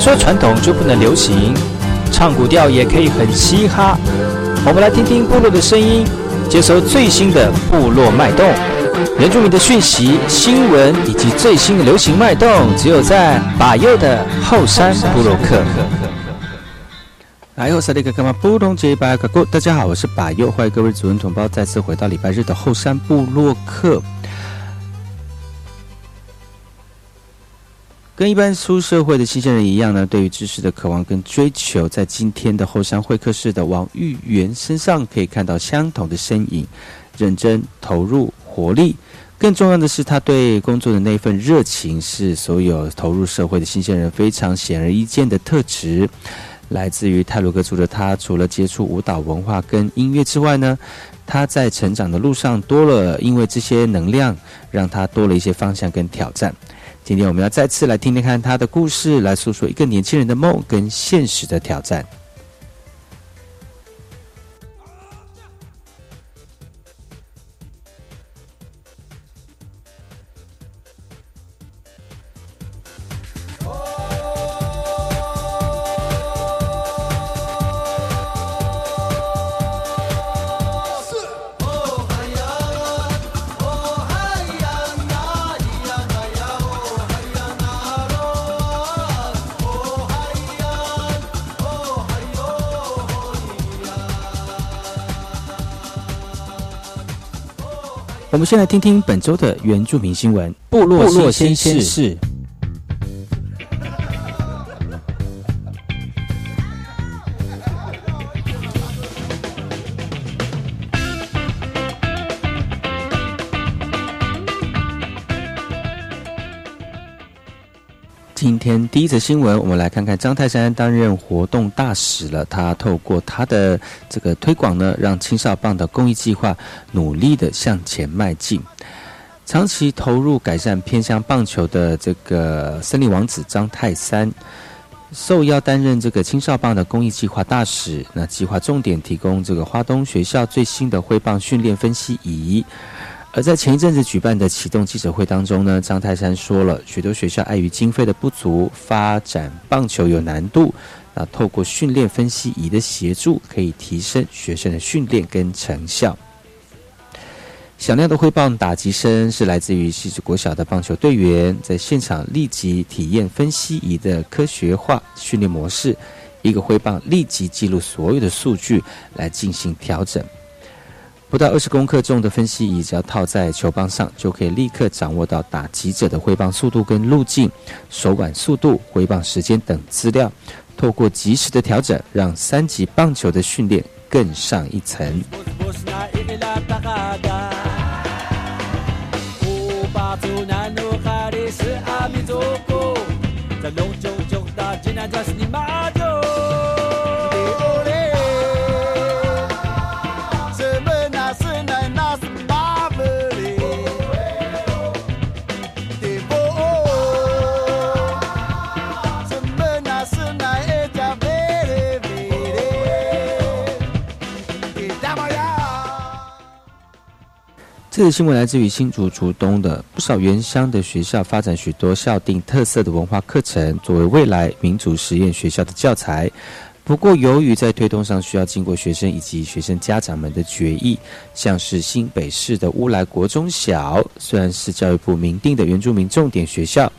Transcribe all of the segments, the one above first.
说传统就不能流行，唱古调也可以很嘻哈。我们来听听部落的声音，接收最新的部落脉动、原住民的讯息、新闻以及最新的流行脉动，只有在把右的后山部落克。来，后山的哥哥们，不同节拜克过。大家好，我是把右，欢迎各位主人同胞再次回到礼拜日的后山部落克。跟一般出社会的新鲜人一样呢，对于知识的渴望跟追求，在今天的后山会客室的王玉元身上可以看到相同的身影，认真、投入、活力。更重要的是，他对工作的那份热情，是所有投入社会的新鲜人非常显而易见的特质。来自于泰鲁格族的他，除了接触舞蹈文化跟音乐之外呢，他在成长的路上多了，因为这些能量，让他多了一些方向跟挑战。今天我们要再次来听听看他的故事，来诉说一个年轻人的梦跟现实的挑战。们先来听听本周的原住民新闻：部落新鲜事。天第一则新闻，我们来看看张泰山担任活动大使了。他透过他的这个推广呢，让青少棒的公益计划努力的向前迈进。长期投入改善偏向棒球的这个森林王子张泰山，受邀担任这个青少棒的公益计划大使。那计划重点提供这个花东学校最新的挥棒训练分析仪。而在前一阵子举办的启动记者会当中呢，张泰山说了，许多学校碍于经费的不足，发展棒球有难度。那透过训练分析仪的协助，可以提升学生的训练跟成效。响亮的挥棒打击声是来自于西子国小的棒球队员在现场立即体验分析仪的科学化训练模式，一个挥棒立即记录所有的数据来进行调整。不到二十公克重的分析仪，只要套在球棒上，就可以立刻掌握到打击者的挥棒速度跟路径、手腕速度、挥棒时间等资料。透过及时的调整，让三级棒球的训练更上一层。这个新闻来自于新竹竹东的不少原乡的学校，发展许多校定特色的文化课程，作为未来民族实验学校的教材。不过，由于在推动上需要经过学生以及学生家长们的决议，像是新北市的乌来国中小，虽然是教育部明定的原住民重点学校，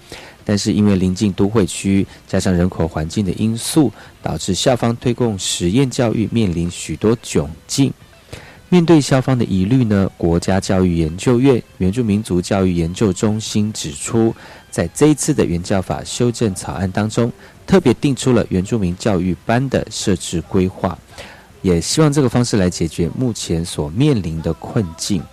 但是因为临近都会区，加上人口环境的因素，导致校方推动实验教育面临许多窘境。面对校方的疑虑呢，国家教育研究院原住民族教育研究中心指出，在这一次的原教法修正草案当中。特别定出了原住民教育班的设置规划，也希望这个方式来解决目前所面临的困境。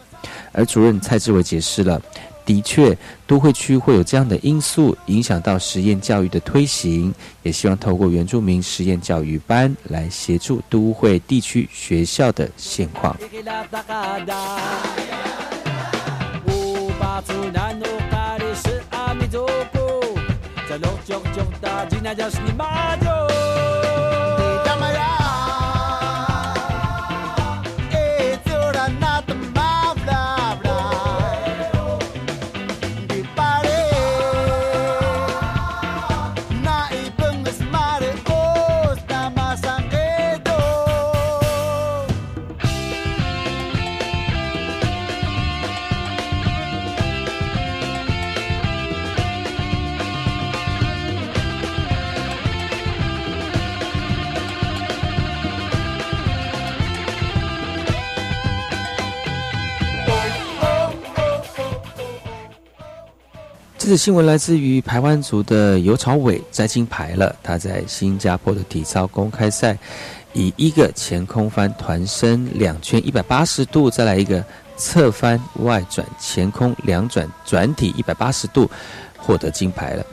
而主任蔡志伟解释了，的确，都会区会有这样的因素影响到实验教育的推行，也希望透过原住民实验教育班来协助都会地区学校的现况。这则新闻来自于台湾族的尤朝伟摘金牌了。他在新加坡的体操公开赛，以一个前空翻团身两圈一百八十度，再来一个侧翻外转前空两转转体一百八十度，获得金牌了。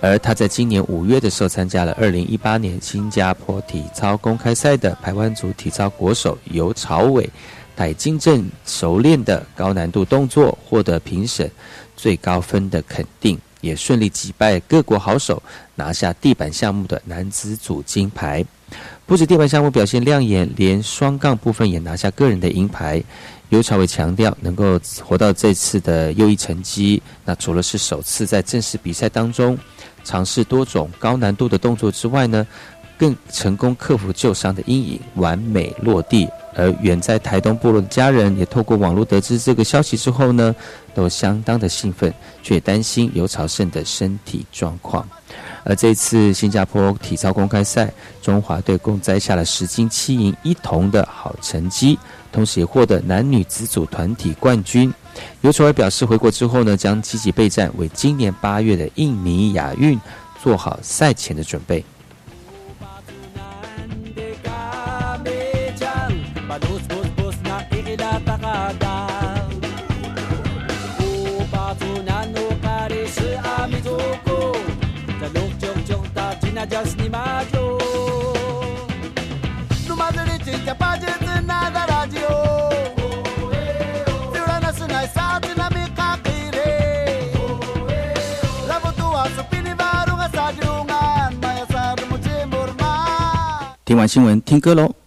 而他在今年五月的时候参加了二零一八年新加坡体操公开赛的台湾族体操国手尤朝伟，带精正熟练的高难度动作获得评审。最高分的肯定，也顺利击败各国好手，拿下地板项目的男子组金牌。不止地板项目表现亮眼，连双杠部分也拿下个人的银牌。尤朝伟强调，能够活到这次的优异成绩，那除了是首次在正式比赛当中尝试多种高难度的动作之外呢，更成功克服旧伤的阴影，完美落地。而远在台东部落的家人，也透过网络得知这个消息之后呢，都相当的兴奋，却担心尤朝胜的身体状况。而这次新加坡体操公开赛，中华队共摘下了十金七银一铜的好成绩，同时也获得男女子组团体冠军。尤朝伟表示，回国之后呢，将积极备战，为今年八月的印尼亚运做好赛前的准备。听完新闻，听歌喽。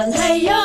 Andrea.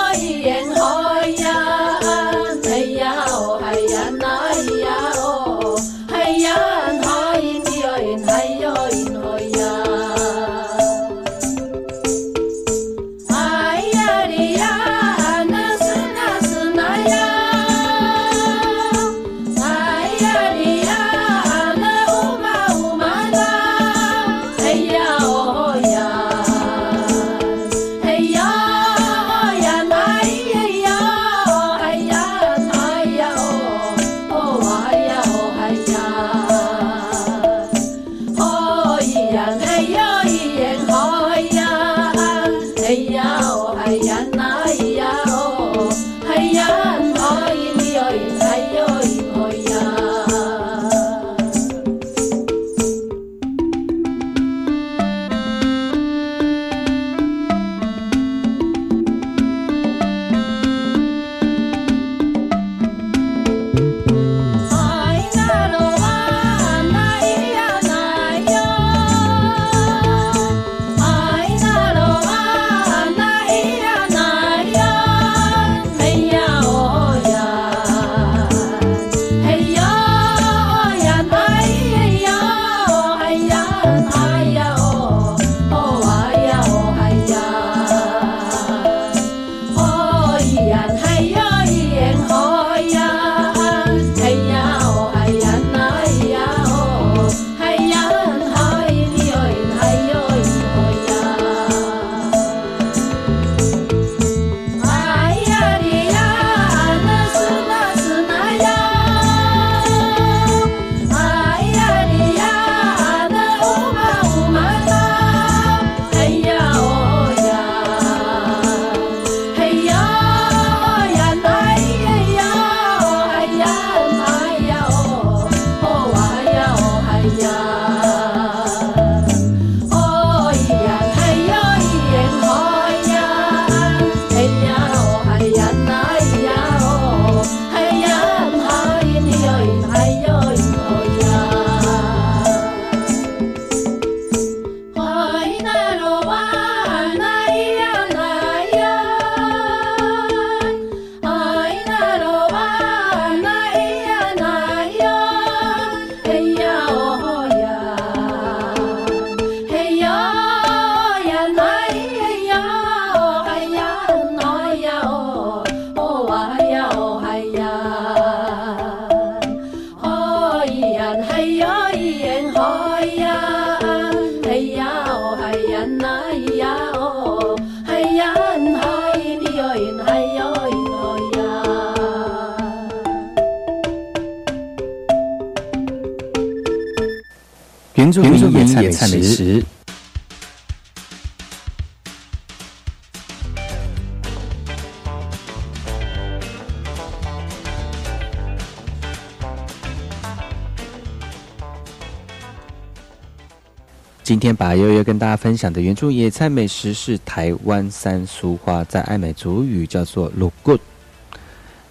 今天把悠悠跟大家分享的原住野菜美食是台湾三苏花，在爱美族语叫做“鲁骨”。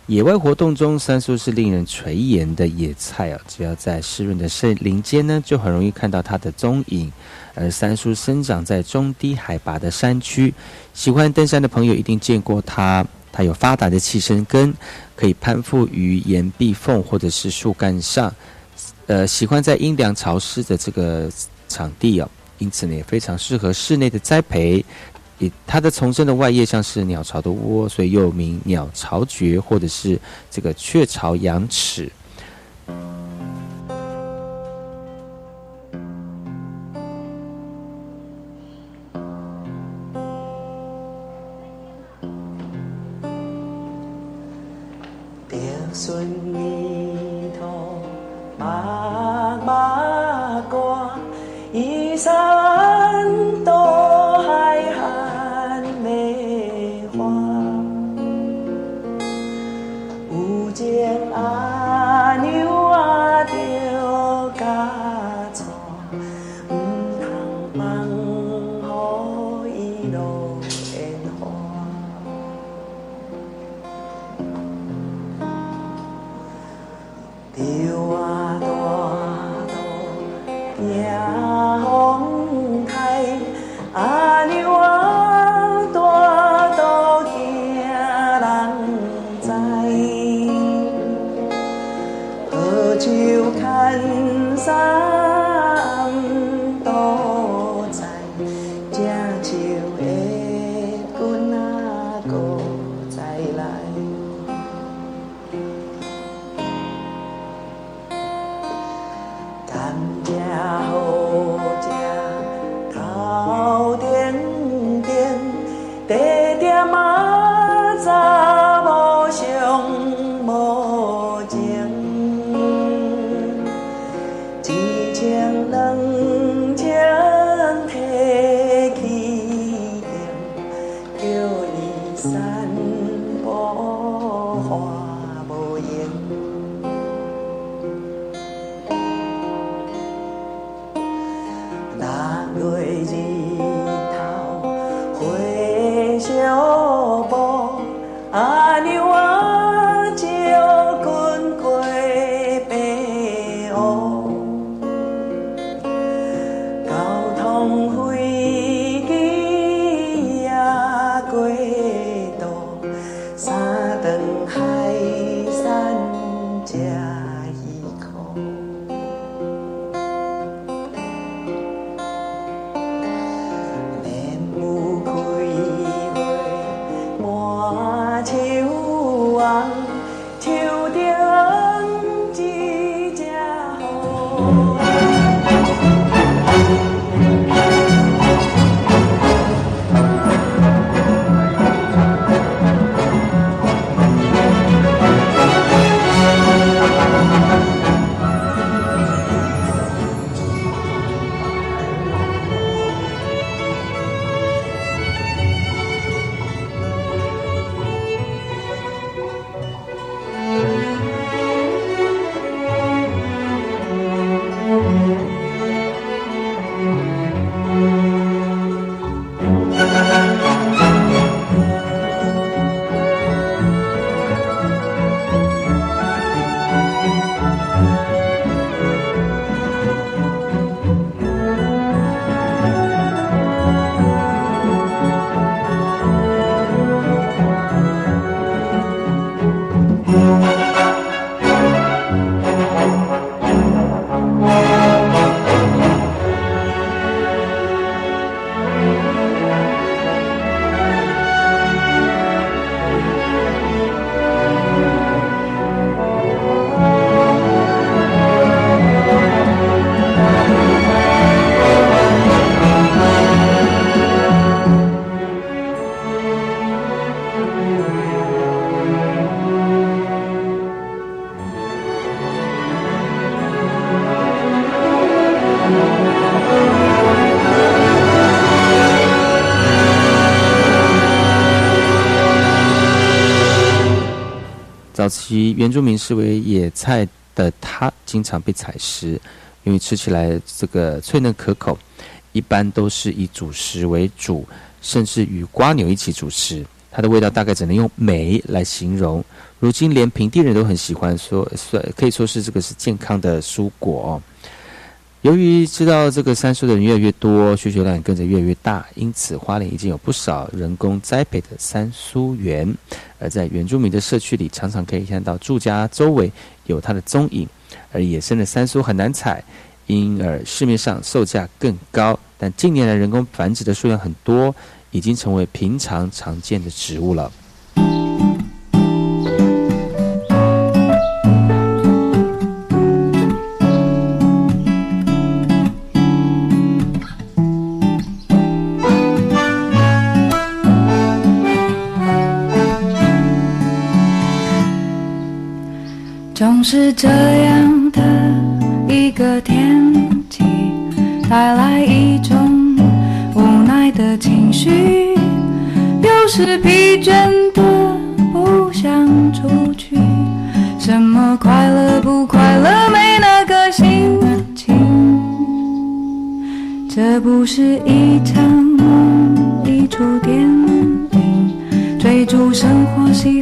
野外活动中，三苏是令人垂涎的野菜啊！只要在湿润的森林间呢，就很容易看到它的踪影。而三苏生长在中低海拔的山区，喜欢登山的朋友一定见过它。它有发达的气生根，可以攀附于岩壁缝或者是树干上。呃，喜欢在阴凉潮湿的这个场地哦，因此呢，也非常适合室内的栽培。它的丛生的外叶像是鸟巢的窝，所以又名鸟巢蕨，或者是这个雀巢羊齿。其原住民视为野菜的它，经常被采食，因为吃起来这个脆嫩可口，一般都是以主食为主，甚至与瓜牛一起主食。它的味道大概只能用美来形容。如今连平地人都很喜欢，说算可以说是这个是健康的蔬果。由于知道这个三苏的人越来越多，需求量也跟着越来越大，因此花莲已经有不少人工栽培的三苏园。而在原住民的社区里，常常可以看到住家周围有它的踪影。而野生的三苏很难采，因而市面上售价更高。但近年来人工繁殖的数量很多。已经成为平常常见的植物了。总是这样的一个天气，带来一种无奈。的情绪，有时疲倦的不想出去。什么快乐不快乐，没那个心情。这不是一场梦，一出电影，追逐生活西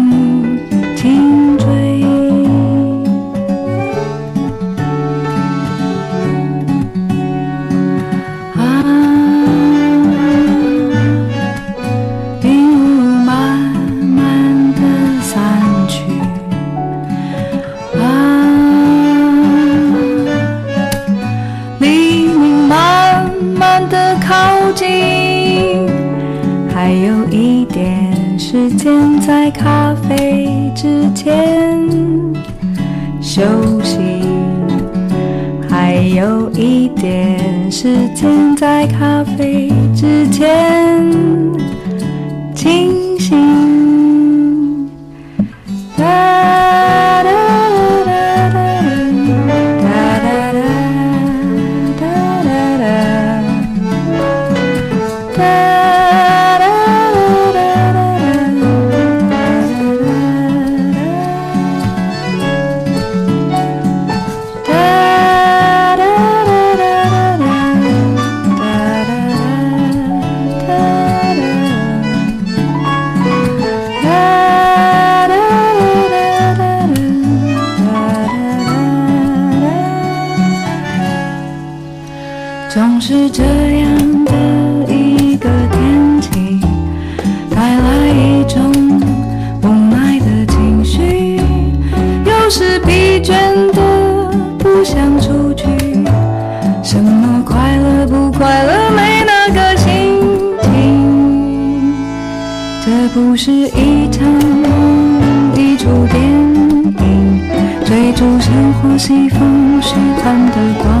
前休息。还有一点时间，在咖啡之前这样的一个天气，带来一种无奈的情绪，有时疲倦的不想出去。什么快乐不快乐，没那个心情。这不是一场梦，一出电影，追逐生活，西风，虚幻的光。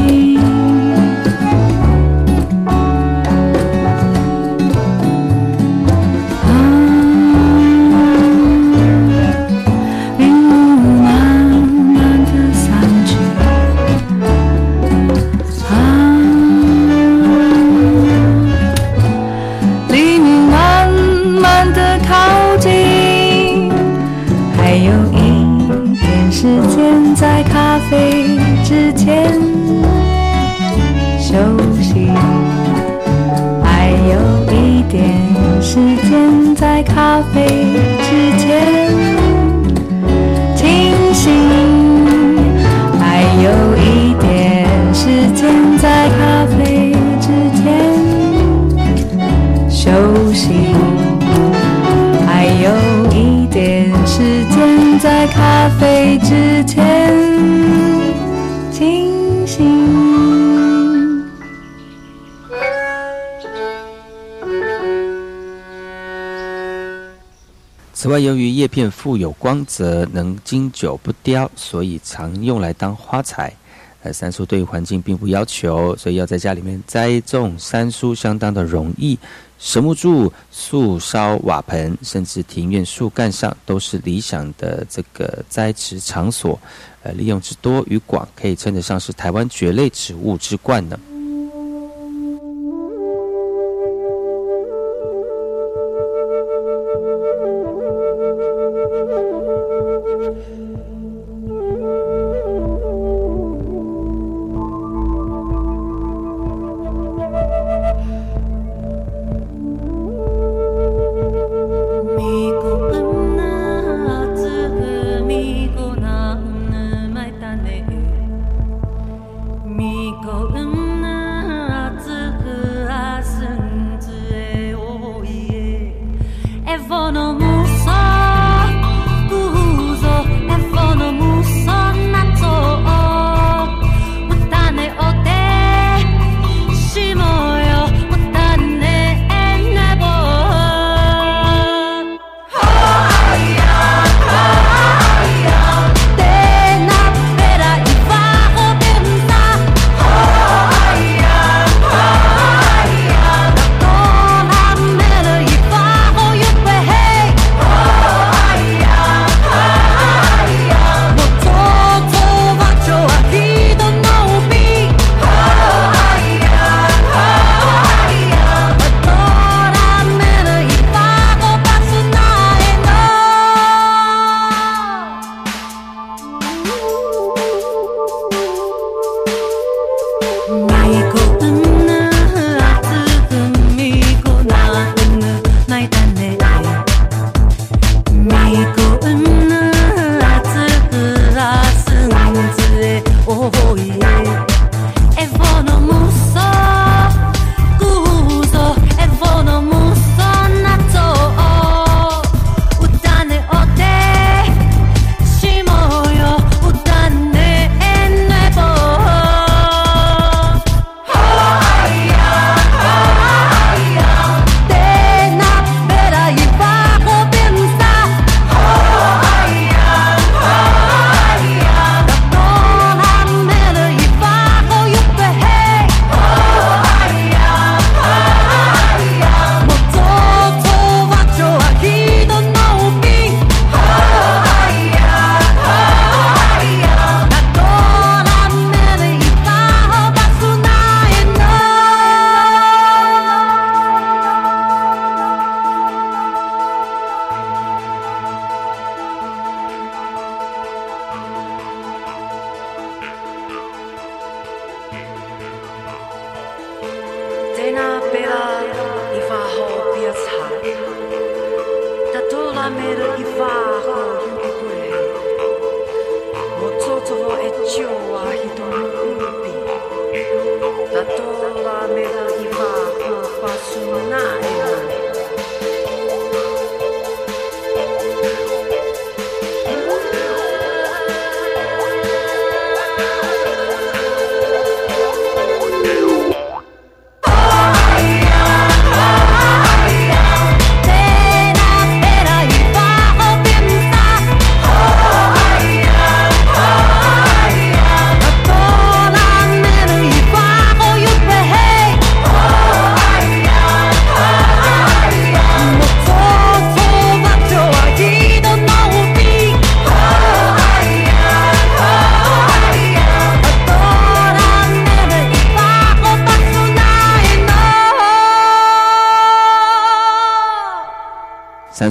此外，由于叶片富有光泽，能经久不凋，所以常用来当花材。呃，三叔对环境并不要求，所以要在家里面栽种三叔相当的容易。神木柱、树梢、瓦盆，甚至庭院树干上，都是理想的这个栽植场所。呃，利用之多与广，可以称得上是台湾蕨类植物之冠呢。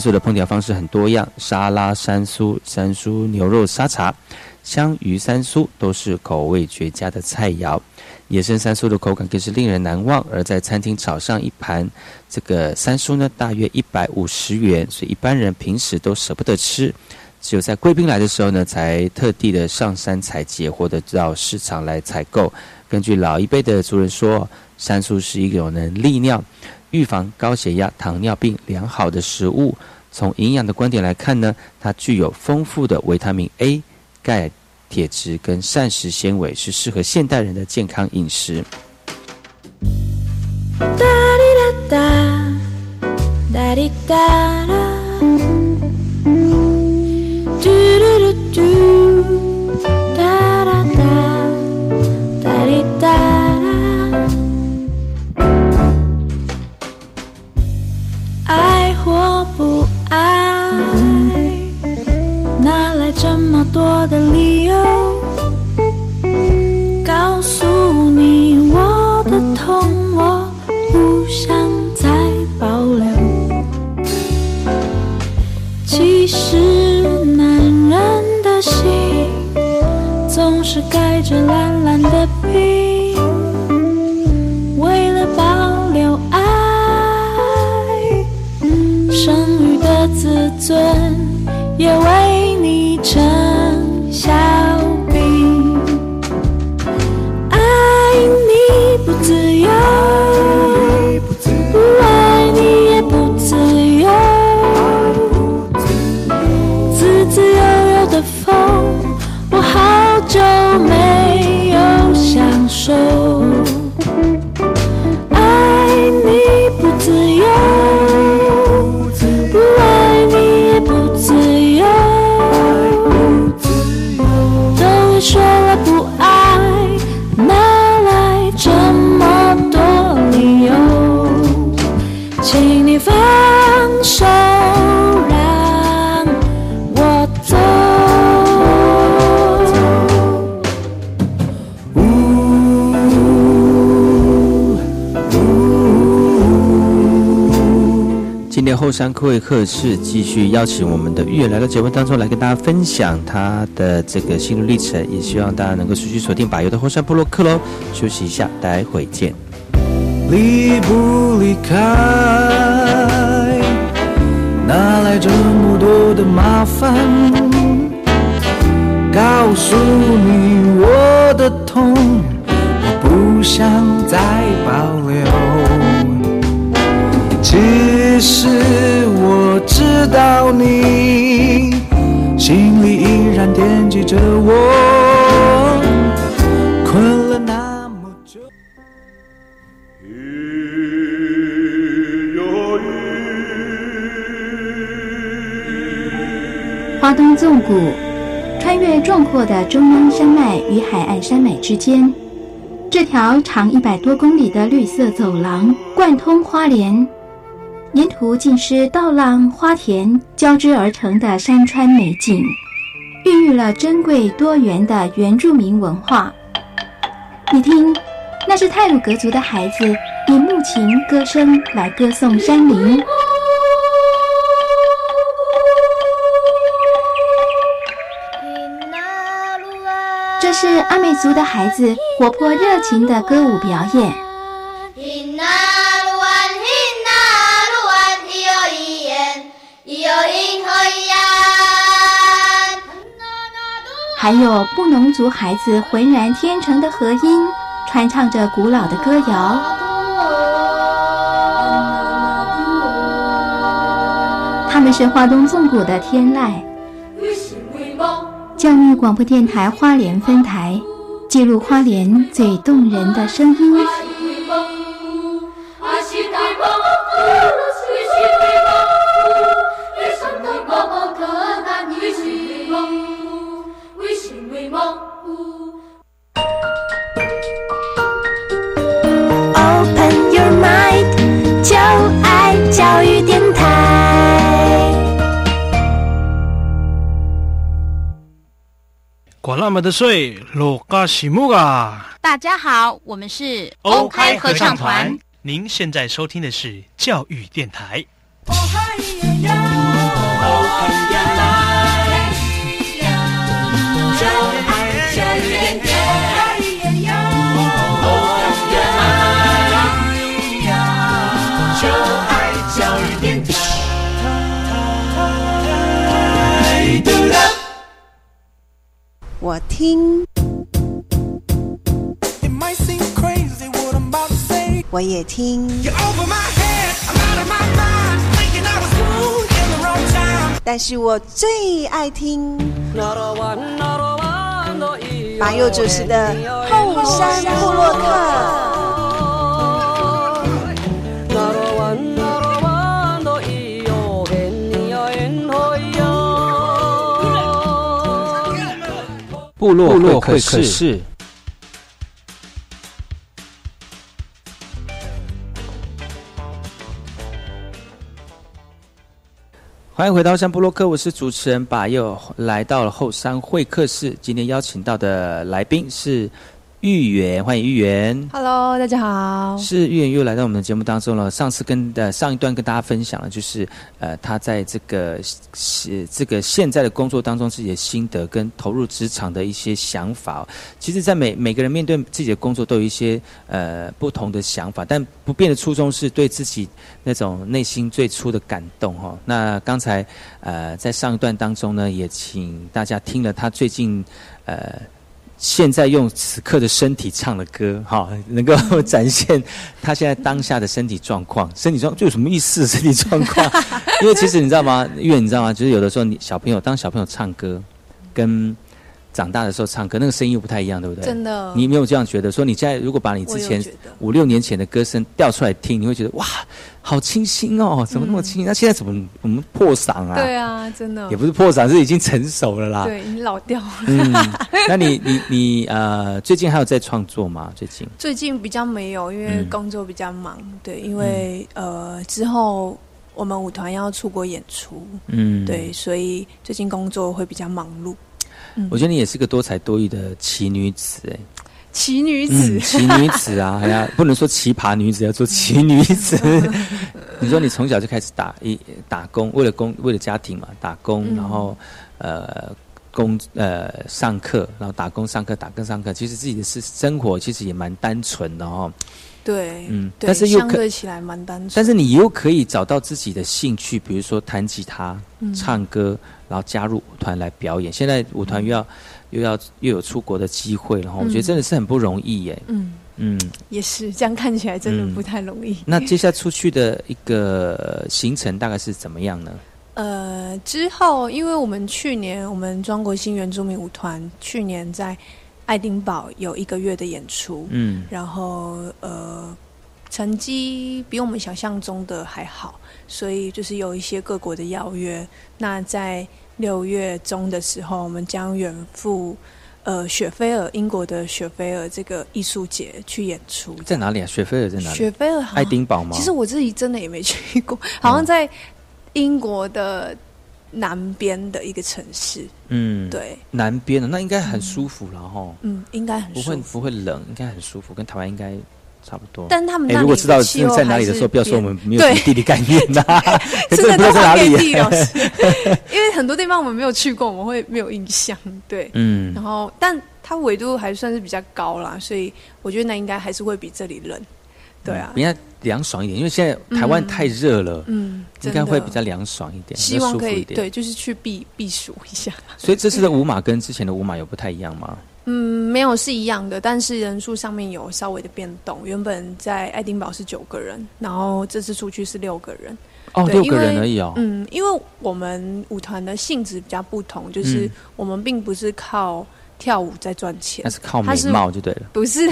山苏的烹调方式很多样，沙拉山苏、山苏牛肉沙茶、香鱼山苏都是口味绝佳的菜肴。野生山苏的口感更是令人难忘，而在餐厅炒上一盘这个山苏呢，大约一百五十元，所以一般人平时都舍不得吃，只有在贵宾来的时候呢，才特地的上山采集或者到市场来采购。根据老一辈的族人说，山苏是一种能利尿。预防高血压糖尿病良好的食物。从营养的观点来看呢它具有丰富的维他命 a 钙铁质跟膳食纤维是适合现代人的健康饮食。哒哒哒哒哒啦嘟嘟嘟嘟么多的理由告诉你我的痛我不想再保留。其实男人的心总是盖着蓝蓝的冰为了保留爱剩余的自尊也为后山会客室继续邀请我们的玉来到节目当中来跟大家分享他的这个心路历程，也希望大家能够持续锁定把油的后山部落客喽。休息一下，待会见。离不离开？哪来这么多的麻烦？告诉你我的痛，我不想再保留。其实我知道你心里依然惦记着我，困了那么久。花东纵谷穿越壮阔的中央山脉与海岸山脉之间，这条长一百多公里的绿色走廊贯通花莲，沿途尽是稻浪、花田交织而成的山川美景，孕育了珍贵多元的原住民文化。你听，那是泰鲁格族的孩子以木琴歌声来歌颂山林。这是阿美族的孩子活泼热情的歌舞表演。还有布农族孩子浑然天成的和音，传唱着古老的歌谣。他们是花东纵谷的天籁。教育广播电台花莲分台，记录花莲最动人的声音。的水，罗嘎西木啊！大家好，我们是欧开合唱团。您现在收听的是教育电台。我听。我也听。但是我最爱听马佑主持的后山布洛克。部落会客室。欢迎回到山部落客，我是主持人把又来到了后山会客室。今天邀请到的来宾是玉圆，欢迎玉圆。Hello，大家好。是玉圆又来到我们的节目当中了。上次跟呃上一段跟大家分享了，就是呃他在这个是这个现在的工作当中自己的心得跟投入职场的一些想法。其实，在每每个人面对自己的工作都有一些呃不同的想法，但不变的初衷是对自己那种内心最初的感动哈、那刚才呃在上一段当中呢，也请大家听了他最近呃。现在用此刻的身体唱的歌，哈，能够展现他现在当下的身体状况。身体状就有什么意思？身体状况，因为其实你知道吗？因为你知道吗？就是有的时候你小朋友当小朋友唱歌，跟长大的时候唱歌，那个声音又不太一样，对不对？真的你有没有这样觉得？说你现在如果把你之前五六年前的歌声调出来听，你会觉得哇，好清新哦，怎么那么清新？那、现在怎么我们破嗓啊？对啊，真的也不是破嗓，是已经成熟了啦。对你老掉了。嗯，那你你你呃，最近还有在创作吗？最近最近比较没有，因为嗯工作比较忙。对，因为、呃之后我们舞团要出国演出，嗯，对，所以最近工作会比较忙碌。嗯我觉得你也是个多才多艺的奇女子，哎，奇女子，嗯，奇女子啊，哎呀，不能说奇葩女子，要做奇女子。你说你从小就开始打一打工，为了工为了家庭嘛，打工，嗯然后呃工呃上课，然后打工上课，打工上课，其实自己的是生活其实也蛮单纯的哦。对，嗯但是又可相对起来蛮单纯。但是你又可以找到自己的兴趣，比如说弹吉他、嗯唱歌，然后加入舞团来表演。现在舞团又要、又要又有出国的机会，然后我觉得嗯真的是很不容易耶。嗯，嗯，也是这样看起来真的不太容易。那接下来出去的一个行程大概是怎么样呢？呃，之后因为我们去年我们中国新原住民舞团去年在爱丁堡有一个月的演出，嗯然后呃成绩比我们想象中的还好，所以就是有一些各国的邀约。那在六月中的时候，我们将远赴呃雪菲尔英国的雪菲尔这个艺术节去演出。在哪里啊？雪菲尔在哪里？雪菲尔爱丁堡吗？其实我自己真的也没去过，好像在英国的南边的一个城市。嗯，对，南边的那应该很舒服了哈。嗯，应该很不会舒服。不会冷，应该很舒服，跟台湾应该差不多。但他们如果知道的气候在哪里的时候，不要说我们没有什么对地理概念呐、真的不知道在哪里都还给地老师，因为很多地方我们没有去过，我们会没有印象。对，嗯然后但它纬度还算是比较高啦，所以我觉得那应该还是会比这里冷。对啊，应该凉爽一点，因为现在台湾嗯太热了，嗯，应该会比较凉爽一点，希望可。以对，就是去避避暑一下。所以这次的舞马跟之前的舞马有不太一样吗？嗯，没有是一样的，但是人数上面有稍微的变动。原本在爱丁堡是九个人，然后这次出去是六个人。哦，对六个人因为而已哦。嗯，因为我们舞团的性质比较不同，就是嗯我们并不是靠跳舞在赚钱，那是靠美貌就对了。不是，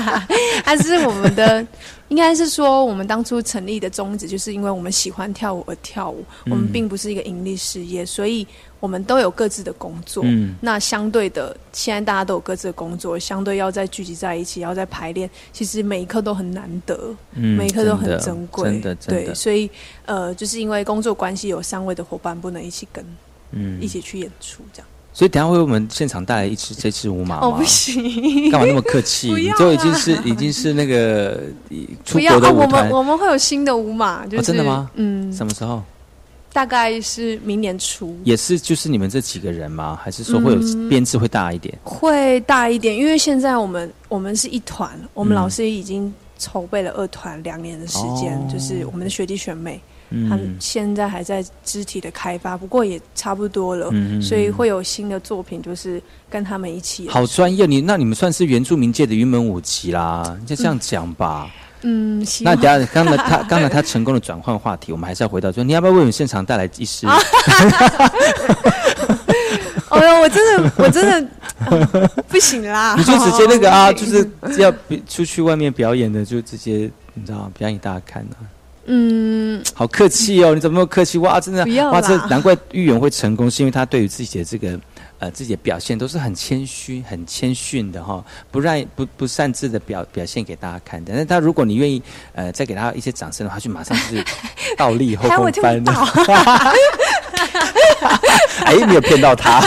它是我们的，应该是说我们当初成立的宗旨，就是因为我们喜欢跳舞而跳舞，嗯。我们并不是一个盈利事业，所以我们都有各自的工作。嗯。那相对的，现在大家都有各自的工作，相对要再聚集在一起，要再排练，其实每一刻都很难得，嗯每一刻都很珍贵，真的真的。对，所以呃，就是因为工作关系，有三位的伙伴不能一起跟，嗯。一起去演出这样。所以等下会为我们现场带来一支这支舞马吗？哦，不行，干嘛那么客气？你就已经是已经是那个出不要啊！我国的舞团们，我们会有新的舞马，就是、哦真的吗嗯，什么时候？大概是明年初也是就是你们这几个人吗？还是说会有嗯编制会大一点？会大一点，因为现在我们我们是一团，我们嗯老师已经筹备了二团两年的时间，哦就是我们的学弟学妹，嗯他们现在还在肢体的开发，不过也差不多了，所以会有新的作品，就是跟他们一起。好专业，你那你们算是原住民界的云门舞集啦，你就这样讲吧。嗯，行那等下刚才他 刚才他成功的转换话题，我们还是要回到说，你要不要为我们现场带来一支？啊 哦哟，我真的我真的、呃不行啦，你就直接那个啊，哦就是要比出去外面表演的，就直接你知道表演给大家看啊。嗯，好客气哦，你怎么那么客气？哇，真的哇，这难怪玉圆会成功，是因为他对于自己的这个呃自己的表现都是很谦虚、很谦逊的哈、不让不不擅自的表表现给大家看的。但是他如果你愿意呃再给他一些掌声的话，就马上就是倒立 后空翻听不到。哎，没有骗到他。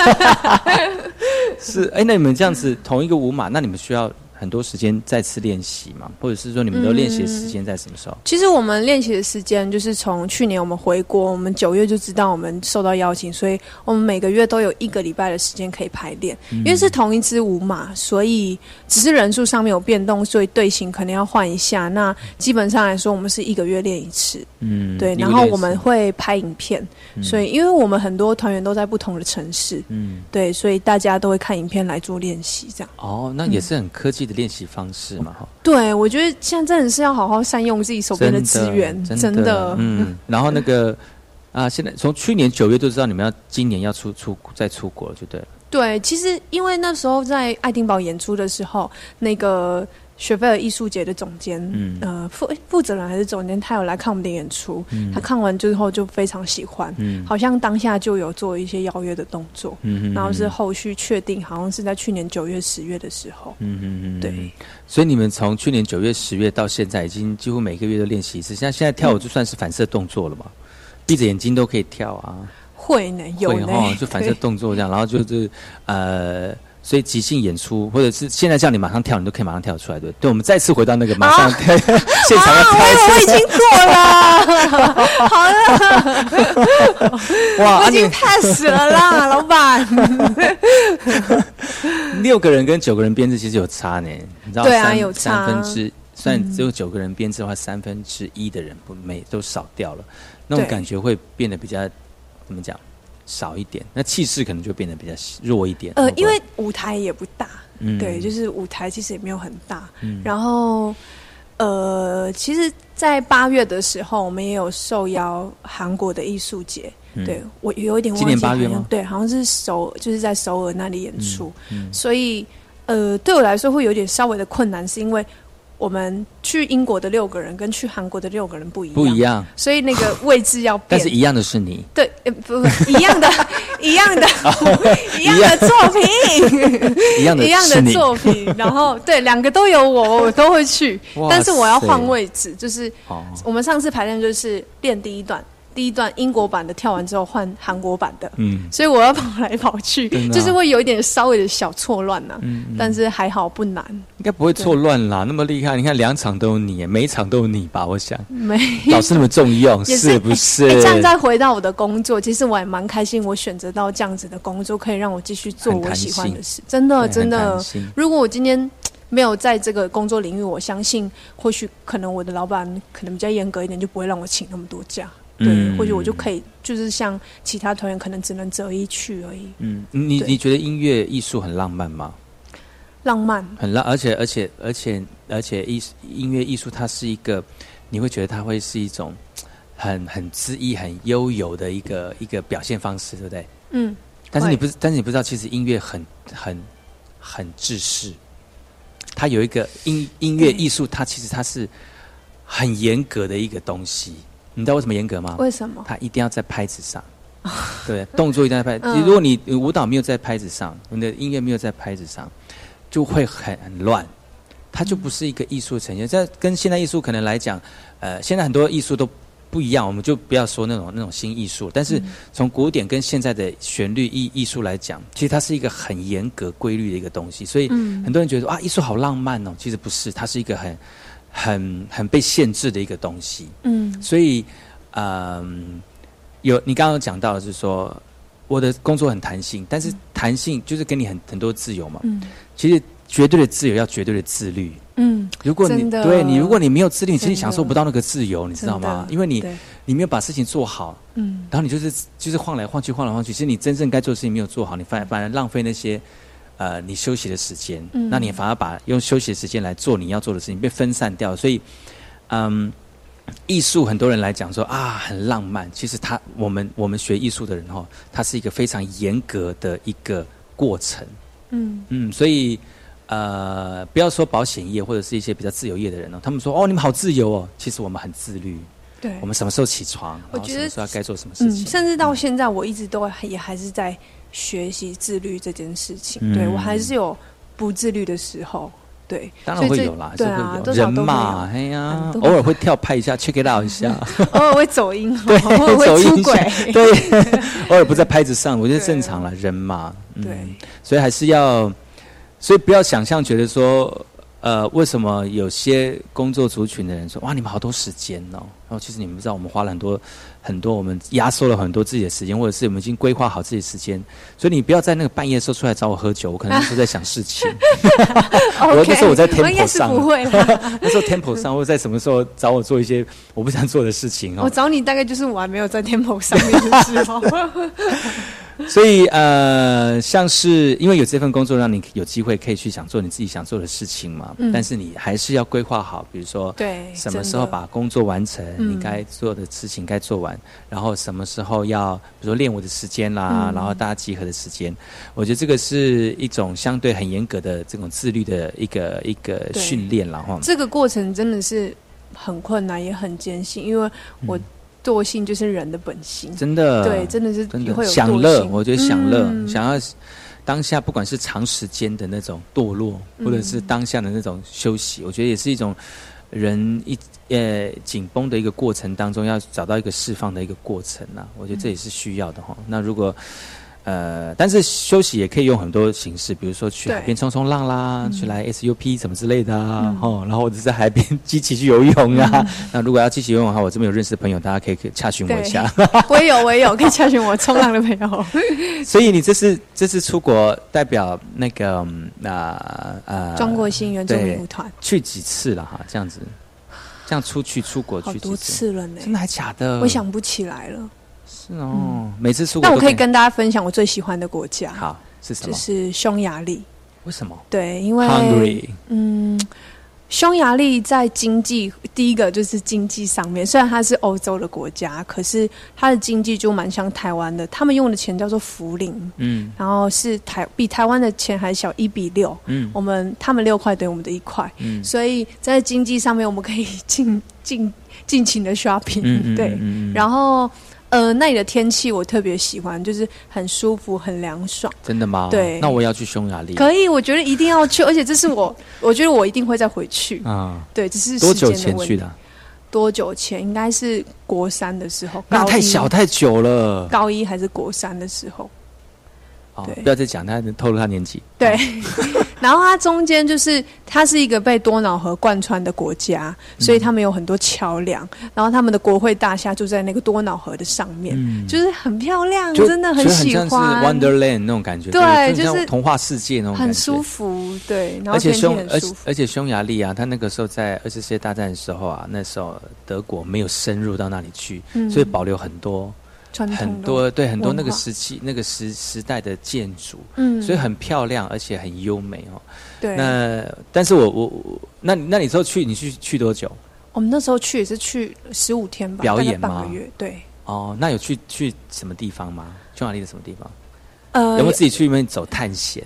是哎，那你们这样子同一个舞码，那你们需要很多时间再次练习嘛？或者是说你们都练习的时间在什么时候？其实我们练习的时间就是从去年我们回国，我们九月就知道我们受到邀请，所以我们每个月都有一个礼拜的时间可以排练。因为是同一支舞马，所以只是人数上面有变动，所以队形可能要换一下。那基本上来说，我们是一个月练一次。嗯，对。然后我们会拍影片，所以因为我们很多团员都在不同的城市，嗯，对，所以大家都会看影片来做练习，这样。哦，那也是很科技的练习方式嘛，哈。对，我觉得现在真的是要好好善用自己手边的资源，真的。嗯，然后那个啊，现在从去年九月就知道你们要今年要出出再出国了，就对了。对，其实因为那时候在爱丁堡演出的时候，那个。雪菲尔艺术节的总监，呃，负负责人还是总监，他有来看我们的演出。他看完之后就非常喜欢，好像当下就有做一些邀约的动作。然后是后续确定，好像是在去年九月、十月的时候。嗯嗯嗯，对。所以你们从去年九月、十月到现在，已经几乎每个月都练习一次。像现在跳舞就算是反射动作了嘛，闭着眼睛都可以跳啊。会呢，有呢，就反射动作这样，然后就是呃。所以即兴演出，或者是现在叫你马上跳，你都可以马上跳出来，对对？我们再次回到那个马上跳 现场要跳我已经做了，好了，哇，我已经 pass 了啦，老板。六个人跟九个人编制其实有差呢，你知道？对啊，有差。三分之，虽然只有九个人编制的话，三分之一的人不每都少掉了，那种感觉会变得比较怎么讲？少一点，那气势可能就变得比较弱一点。呃，因为舞台也不大，对，就是舞台其实也没有很大。然后，呃，其实，在八月的时候，我们也有受邀韩国的艺术节。对我有一点忘记，今年八月吗？对，好像是首就是在首尔那里演出。所以，呃，对我来说会有点稍微的困难，是因为。我们去英国的六个人跟去韩国的六个人不一样，不一样，所以那个位置要变。但是一样的是你，对，不不，一样的，一样的，一样的作品，一样 的，一样的作品。然后对，两个都有我，我都会去，但是我要换位置，就是我们上次排练就是练第一段。第一段英国版的跳完之后换韩国版的，嗯，所以我要跑来跑去，就是会有一点稍微的小错乱呐，嗯，但是还好不难，应该不会错乱啦，那么厉害，你看两场都有你，每一场都有你吧？我想，没。老师那么重用，是。不是？这样再回到我的工作，其实我也蛮开心，我选择到这样子的工作，可以让我继续做我喜欢的事，真的真的。如果我今天没有在这个工作领域，我相信或许可能我的老板可能比较严格一点，就不会让我请那么多假。对，或许我就可以，就是像其他团员，可能只能择一去而已。嗯，你你觉得音乐艺术很浪漫吗？浪漫，很浪，而且而且而且而且艺音乐艺术，它是一个，你会觉得它会是一种很很恣意、很悠游的一个一个表现方式，对不对？嗯。但是你不，但是你不知道，其实音乐很很很制式。它有一个音音乐艺术，它其实它是很严格的一个东西。你知道为什么严格吗？为什么？他一定要在拍子上，对，动作一定要拍。如果你舞蹈没有在拍子上，你的音乐没有在拍子上，就会很很乱，它就不是一个艺术呈现。在跟现代艺术可能来讲，呃，现在很多艺术都不一样，我们就不要说那种那种新艺术。但是从古典跟现在的旋律艺艺术来讲，其实它是一个很严格规律的一个东西。所以很多人觉得啊，艺术好浪漫哦，其实不是，它是一个很。很很被限制的一个东西，嗯，所以，嗯，有你刚刚讲到的是说，我的工作很弹性，但是弹性就是给你很很多自由嘛，嗯，其实绝对的自由要绝对的自律，嗯，如果你对你如果你没有自律，其实享受不到那个自由，你知道吗？因为你你没有把事情做好，嗯，然后你就是就是晃来晃去晃来晃去，其实你真正该做的事情没有做好，你反反而浪费那些。呃，你休息的时间，那你反而把用休息的时间来做你要做的事情，被分散掉。所以，嗯，艺术很多人来讲说啊，很浪漫。其实，他我们我们学艺术的人哈，它是一个非常严格的一个过程。嗯嗯，所以呃，不要说保险业或者是一些比较自由业的人哦，他们说哦，你们好自由哦。其实我们很自律。对，我们什么时候起床？我觉得说该做什么事情。甚至到现在，我一直都也还是在。学习自律这件事情，对我还是有不自律的时候，对，当然会有啦，对啊，人嘛，哎呀，偶尔会跳拍一下，check it out 一下，偶尔会走音，对，会出轨，对，偶尔不在拍子上，我觉得正常了，人嘛，对，所以还是要，所以不要想象觉得说，呃，为什么有些工作族群的人说哇，你们好多时间哦？然后其实你们不知道，我们花了很多很多，我们压缩了很多自己的时间，或者是我们已经规划好自己的时间。所以你不要在那个半夜的时候出来找我喝酒，我可能是在想事情。我那时候我在 temple 上，不会那时候 temple 上，或者在什么时候找我做一些我不想做的事情哦。我找你大概就是我还没有在 temple 上面的时候。所以呃，像是因为有这份工作，让你有机会可以去想做你自己想做的事情嘛。嗯。但是你还是要规划好，比如说，对，什么时候把工作完成，你该做的事情该做完，然后什么时候要，比如说练舞的时间啦，然后大家集合的时间，我觉得这个是一种相对很严格的这种自律的一个一个训练然后。这个过程真的是很困难，也很艰辛，因为我。惰性就是人的本性，真的，对，真的是真的会有享乐。我觉得享乐，想要当下，不管是长时间的那种堕落，或者是当下的那种休息，我觉得也是一种人一呃紧绷的一个过程当中，要找到一个释放的一个过程啊。我觉得这也是需要的哈。那如果呃，但是休息也可以用很多形式，比如说去海边冲冲浪啦，去来 SUP 什么之类的啊，哦，然后或者在海边积极去游泳啊。那如果要积极游泳的话，我这边有认识的朋友，大家可以可以洽询我一下。我也有，我也有 可以洽询我冲浪的朋友。所以你这次这次出国代表那个那呃中国新原住民舞团去几次了哈？这样子，这样出去出国去多次了呢？真的还假的？我想不起来了。是哦，每次出国，那我可以跟大家分享我最喜欢的国家。好，是什么？就是匈牙利。为什么？对，因为嗯，匈牙利在经济第一个就是经济上面，虽然它是欧洲的国家，可是它的经济就蛮像台湾的。他们用的钱叫做福林，嗯，然后是台比台湾的钱还小一比六，嗯，我们他们六块等于我们的一块，嗯，所以在经济上面我们可以尽尽尽情的 shopping，对，然后。呃，那里的天气我特别喜欢，就是很舒服、很凉爽。真的吗？对，那我要去匈牙利。可以，我觉得一定要去，而且这是我，我觉得我一定会再回去。啊，对，只是多久前去的？多久前？应该是国三的时候。那太小太久了。高一还是国三的时候？对，不要再讲，他透露他年纪。对，然后它中间就是它是一个被多瑙河贯穿的国家，所以他们有很多桥梁，然后他们的国会大厦就在那个多瑙河的上面，就是很漂亮，真的很喜欢。Wonderland 那种感觉，对，就是童话世界那种，很舒服。对，而且匈而而且匈牙利啊，他那个时候在二次世界大战的时候啊，那时候德国没有深入到那里去，所以保留很多。很多对很多那个时期那个时时代的建筑，嗯，所以很漂亮而且很优美哦。对，那但是我我那那你之后去你去去多久？我们那时候去也是去十五天吧，表演吗？对。哦，那有去去什么地方吗？匈牙利的什么地方？呃，有没有自己去那边走探险？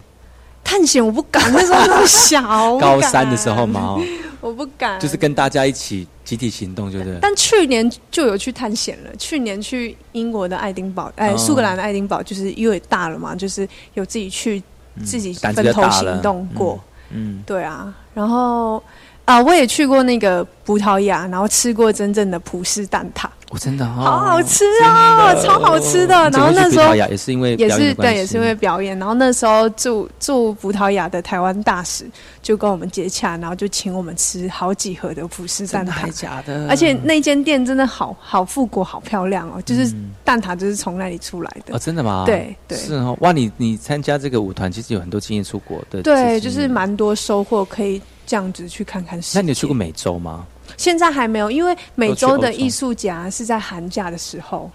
探险我不敢，那时候那么小，高三的时候嘛？我不敢，就是跟大家一起集体行动，就是。但去年就有去探险了。去年去英国的爱丁堡，哎，苏格兰的爱丁堡，就是因为大了嘛，就是有自己去自己分头行动过。嗯，对啊。然后啊，我也去过那个葡萄牙，然后吃过真正的葡式蛋挞。我真的好好吃啊，超好吃的。然后那时候也是因为也是对，也是因为表演。然后那时候驻驻葡萄牙的台湾大使就跟我们接洽，然后就请我们吃好几盒的葡式蛋挞。假的？而且那间店真的好好复古，好漂亮哦！就是蛋挞就是从那里出来的。哦，真的吗？对对。是哦，哇！你你参加这个舞团，其实有很多经验出国的。对，就是蛮多收获，可以这样子去看看。那你去过美洲吗？现在还没有，因为美洲的艺术家是在寒假的时候，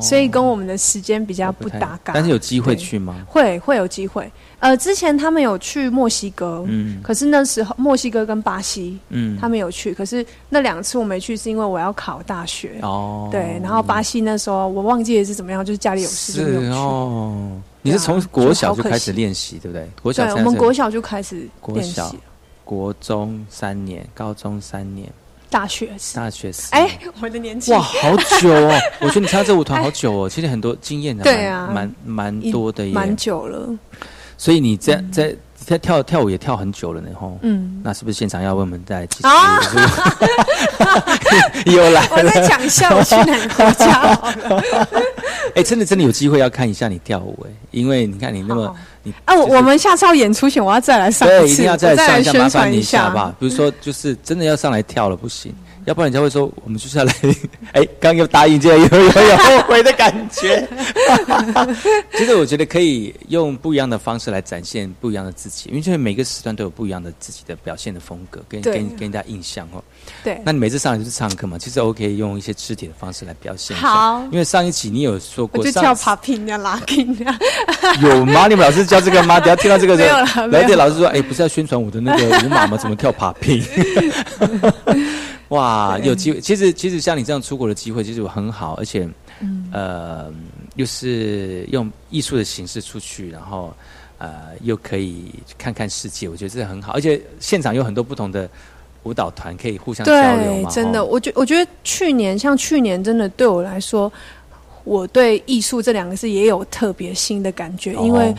所以跟我们的时间比较不搭嘎。但是有机会去吗？会会有机会。呃，之前他们有去墨西哥，嗯，可是那时候墨西哥跟巴西，嗯，他们有去，可是那两次我没去，是因为我要考大学哦。对，然后巴西那时候我忘记了是怎么样，就是家里有事就没有去。哦，你是从国小就开始练习，对不对？国小我们国小就开始练习，国中三年，高中三年。大学，大学四，哎，我的年纪哇，好久哦！我觉得你参加这舞团好久哦，其实很多经验的，对啊，蛮蛮多的，蛮久了。所以你在在在跳跳舞也跳很久了呢，吼，嗯，那是不是现场要问我们再继续？又来，我在讲笑，我去哪个国家好了？哎，哎，真的真的有机会要看一下你跳舞哎，因为你看你那么你啊，我我们下次要演出前我要再来上对，一定要再来上一下，麻烦你一下好不好？比如说就是真的要上来跳了不行。要不然人家会说我们就是要来，哎，刚又答应，就有有有后悔的感觉。其实我觉得可以用不一样的方式来展现不一样的自己，因为就是每个时段都有不一样的自己的表现的风格，跟跟跟人家印象哦。对。那你每次上来就是唱歌嘛，其实 OK，用一些肢体的方式来表现。好。因为上一期你有说过，就跳 popping 呀，locking 呀。有吗？你们老师教这个吗？等下听到这个，了。来对老师说，哎，不是要宣传我的那个舞马吗？怎么跳 popping？哇，有机会！其实，其实像你这样出国的机会，其实很好，而且，呃，又是用艺术的形式出去，然后，呃，又可以看看世界，我觉得这很好。而且现场有很多不同的舞蹈团可以互相交流嘛。真的，我觉我觉得去年像去年，真的对我来说，我对艺术这两个字也有特别新的感觉，因为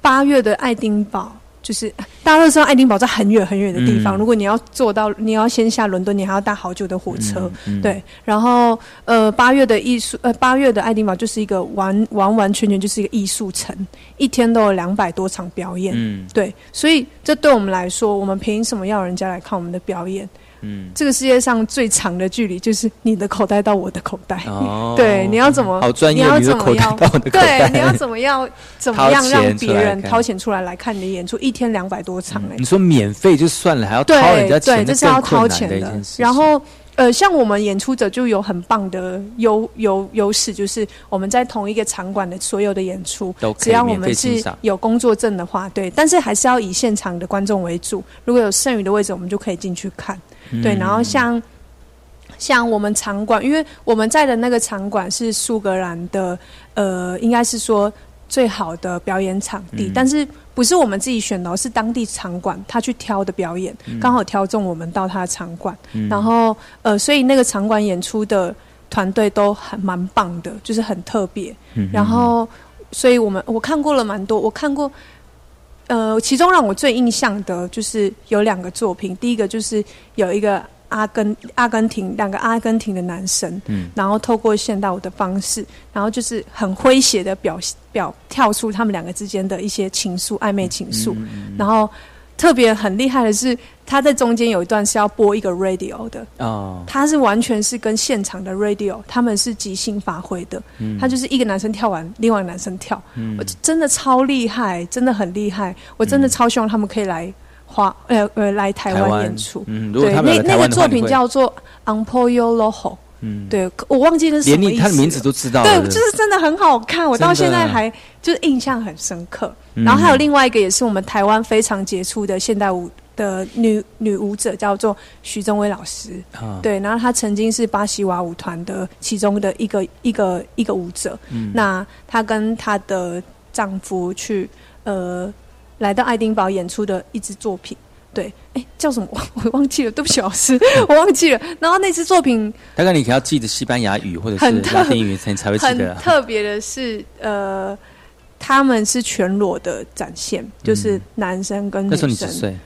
八月的爱丁堡。就是 大家都知道爱丁堡在很远很远的地方，如果你要坐到，你要先下伦敦，你还要搭好久的火车。对，然后呃，八月的艺术，呃，八月的爱丁堡就是一个完完完全全就是一个艺术城，一天都有两百多场表演。嗯，对，所以这对我们来说，我们凭什么要人家来看我们的表演？嗯，这个世界上最长的距离就是你的口袋到我的口袋。哦，对，你要怎么？好专业，你要怎么样？对，你要怎么样？怎么样让别人掏钱出来来看你的演出？一天两百多场哎！你说免费就算了，还要掏人家钱，这是要掏钱的。然后，呃，像我们演出者就有很棒的优优优势，就是我们在同一个场馆的所有的演出，只要我们是有工作证的话，对，但是还是要以现场的观众为主。如果有剩余的位置，我们就可以进去看。对，然后像像我们场馆，因为我们在的那个场馆是苏格兰的，呃，应该是说最好的表演场地，但是不是我们自己选的，是当地场馆他去挑的表演，刚好挑中我们到他的场馆，然后呃，所以那个场馆演出的团队都很蛮棒的，就是很特别。然后，所以我们我看过了蛮多，我看过。呃，其中让我最印象的就是有两个作品，第一个就是有一个阿根阿根廷两个阿根廷的男生，嗯，然后透过现代舞的方式，然后就是很诙谐的表表跳出他们两个之间的一些情愫暧昧情愫，然后。特别很厉害的是，他在中间有一段是要播一个 radio 的。哦，他是完全是跟现场的 radio，他们是即兴发挥的，嗯。他就是一个男生跳完，另外一个男生跳，我真的超厉害，真的很厉害，我真的超希望他们可以来华呃呃来台湾演出，嗯对，那那个作品叫做 Unpoyo Loho。嗯，对我忘记了什么意思，他的名字都知道。对，就是真的很好看，我到现在还就是印象很深刻。然后还有另外一个，也是我们台湾非常杰出的现代舞的女女舞者，叫做徐宗威老师。对，然后她曾经是巴西娃舞团的其中的一个一个一个舞者。嗯那她跟她的丈夫去呃来到爱丁堡演出的一支作品。对，哎，叫什么？我忘记了，对不起老师，我忘记了。然后那支作品，大概你可要记得西班牙语或者是拉丁语你才会记得。特别的是，呃，他们是全裸的展现，就是男生跟女生。那时候你几岁？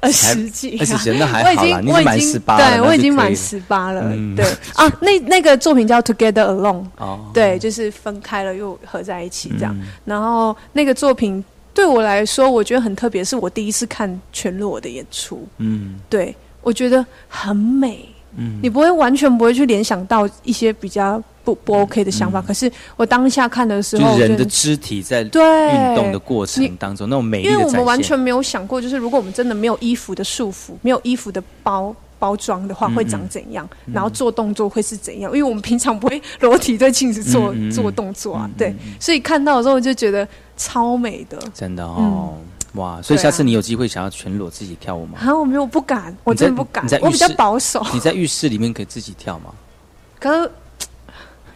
二十几，二十几，那还好啦。你满十八，对我已经满十八了。对啊，那那个作品叫《Together Alone》，哦，对，就是分开了又合在一起这样。然后那个作品。对我来说，我觉得很特别，是我第一次看全裸的演出。嗯，对我觉得很美。嗯，你不会完全不会去联想到一些比较不不 OK 的想法。可是我当下看的时候，就人的肢体在运动的过程当中那种美，因为我们完全没有想过，就是如果我们真的没有衣服的束缚，没有衣服的包。包装的话会长怎样？然后做动作会是怎样？因为我们平常不会裸体对镜子做做动作啊，对，所以看到的时候就觉得超美的，真的哦，哇！所以下次你有机会想要全裸自己跳舞吗？啊，我没有，不敢，我真的不敢，我比较保守。你在浴室里面可以自己跳吗？可。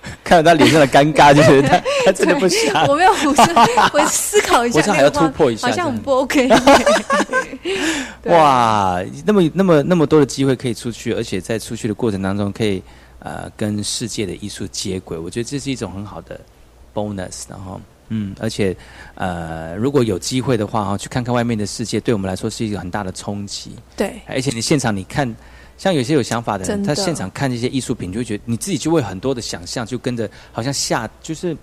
看到他脸上的尴尬，就觉得他 他真的不想。我没有，我我思考一下，我想还要突破一下，好像不 OK。哇，那么那么那么多的机会可以出去，而且在出去的过程当中，可以呃跟世界的艺术接轨，我觉得这是一种很好的 bonus。然后，嗯，而且呃，如果有机会的话，哈，去看看外面的世界，对我们来说是一个很大的冲击。对，而且你现场你看。像有些有想法的人，的。他现场看这些艺术品，就会觉得你自己就会很多的想象，就跟着好像下就是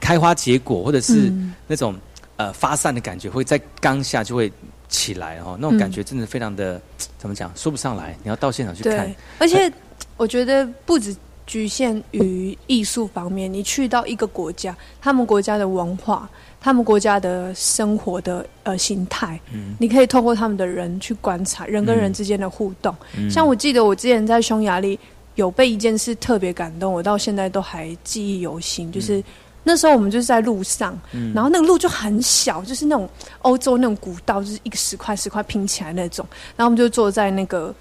开花结果，或者是嗯。那种、呃发散的感觉，会在当下就会起来哦，那种感觉真的非常的、怎么讲说不上来，你要到现场去看，，而且我觉得不止局限于艺术方面，你去到一个国家，他们国家的文化，他们国家的生活的呃形态，嗯你可以透过他们的人去观察人跟人嗯之间的互动。嗯像我记得我之前在匈牙利有被一件事特别感动，我到现在都还记忆犹新，就是。那时候我们就是在路上，嗯然后那个路就很小，就是那种欧洲那种古道，就是一个石块石块拼起来那种。然后我们就坐在那个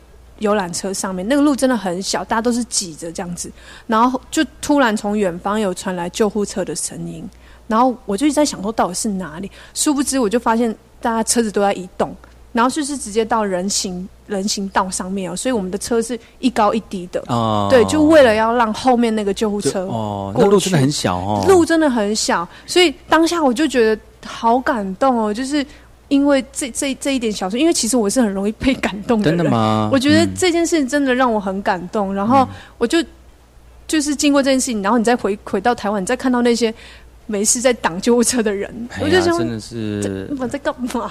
游览车上面，那个路真的很小，大家都是挤着这样子。然后就突然从远方有传来救护车的声音，然后我就一直在想说到底是哪里，殊不知我就发现大家车子都在移动，然后就是直接到人行人行道上面哦，所以我们的车是一高一低的。哦对，就为了要让后面那个救护车哦，过那路真的很小哦，路真的很小，所以当下我就觉得好感动哦，就是因为这这这一点小事，因为其实我是很容易被感动的真，的吗？我觉得嗯这件事情真的让我很感动，然后我就就是经过这件事情，然后你再回回到台湾，你再看到那些没事在挡救护车的人，哎我就想真的是我在干嘛？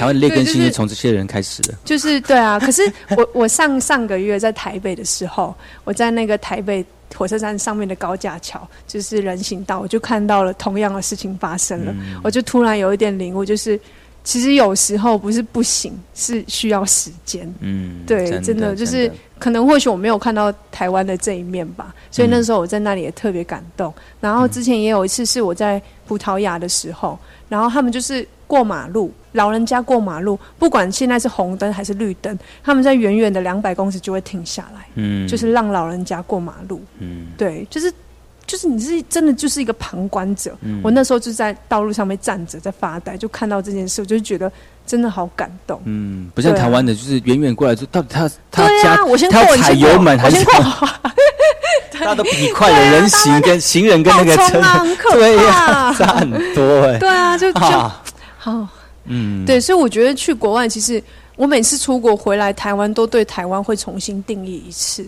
台湾劣根性是是从这些人开始的。就是对啊，可是我我上上个月在台北的时候，我在那个台北火车站上面的高架桥，就是人行道，我就看到了同样的事情发生了，嗯我就突然有一点领悟，就是其实有时候不是不行，是需要时间。嗯，对，真真的就是的可能或许我没有看到台湾的这一面吧，所以那时候我在那里也特别感动。然后之前也有一次是我在葡萄牙的时候，然后他们就是过马路，老人家过马路，不管现在是红灯还是绿灯，他们在远远的两百公尺就会停下来，嗯就是让老人家过马路。嗯对，就是就是你是真的就是一个旁观者。嗯我那时候就在道路上面站着，在发呆，就看到这件事，我就觉得真的好感动。嗯，不像台湾的，就是远远过来就到底他他对加啊，我先他踩过你先过油门还是我先过，大家都比你快的人行跟行人跟那个车对呀，差很多哎。对啊，就就啊好。嗯，对，所以我觉得去国外，其实我每次出国回来，台湾都对台湾会重新定义一次。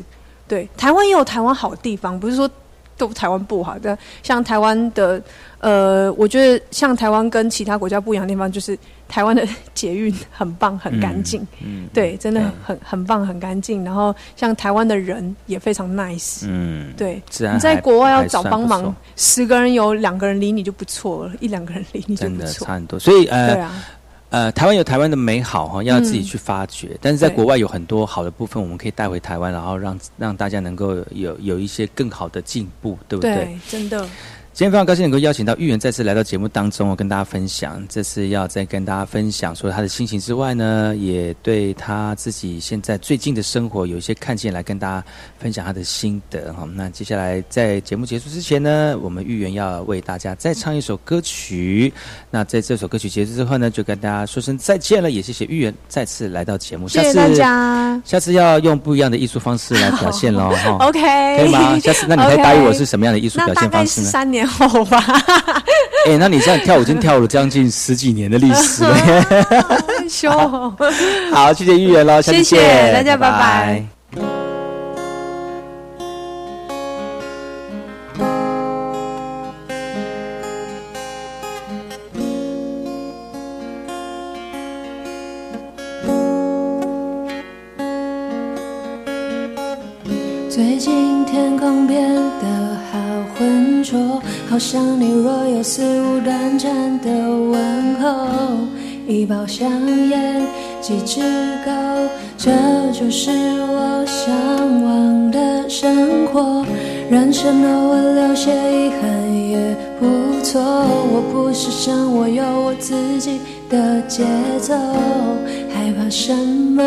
对，台湾也有台湾好地方，不是说都台湾不好的。像台湾的，呃，我觉得像台湾跟其他国家不一样的地方，就是台湾的捷运很棒，很干净。嗯，对，真的对很很棒，很干净。然后像台湾的人也非常 nice。嗯，对，你在还国外要找帮忙，十个人有两个人理你就不错了，一两个人理你就真的不错差。很多。所以呃对啊，呃，台湾有台湾的美好哈，要自己去发掘。但是在国外有很多好的部分，我们可以带回台湾，然后让让大家能够有有一些更好的进步，对不对？对，真的。今天非常高兴能够邀请到玉圆再次来到节目当中，我跟大家分享。这次要再跟大家分享，除了他的心情之外呢，也对他自己现在最近的生活有一些看见，来跟大家分享他的心得哈。那接下来在节目结束之前呢，我们玉圆要为大家再唱一首歌曲。那在这首歌曲结束之后呢，就跟大家说声再见了，也谢谢玉圆再次来到节目。谢谢大家。下次要用不一样的艺术方式来表现喽，哈。OK，可以吗？下次那你可以答应我是什么样的艺术表现方式呢？三年后吧。哎、那你这样跳舞已经跳了将近十几年的历史了。害羞。好，谢谢玉言喽，谢谢大家拜拜有似无短暂的问候，一包香烟几支狗，这就是我向往的生活。人生偶尔留些遗憾也不错，我不是神，我有我自己的节奏，害怕什么？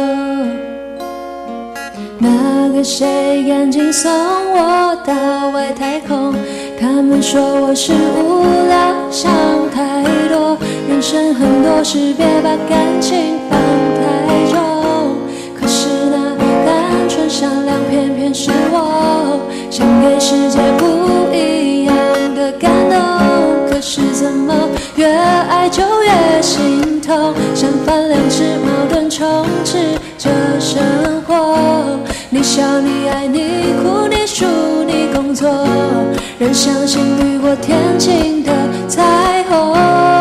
那个谁赶紧送我到外太空？他们说我是无聊，想太多。人生很多事，别把感情放太重。可是那单纯善良，偏偏是我想给世界不一样的感动。可是怎么越爱就越心痛，相反两只矛盾充斥着生活。你笑，你爱，你哭，你输，你工作。仍相信雨过天晴的彩虹。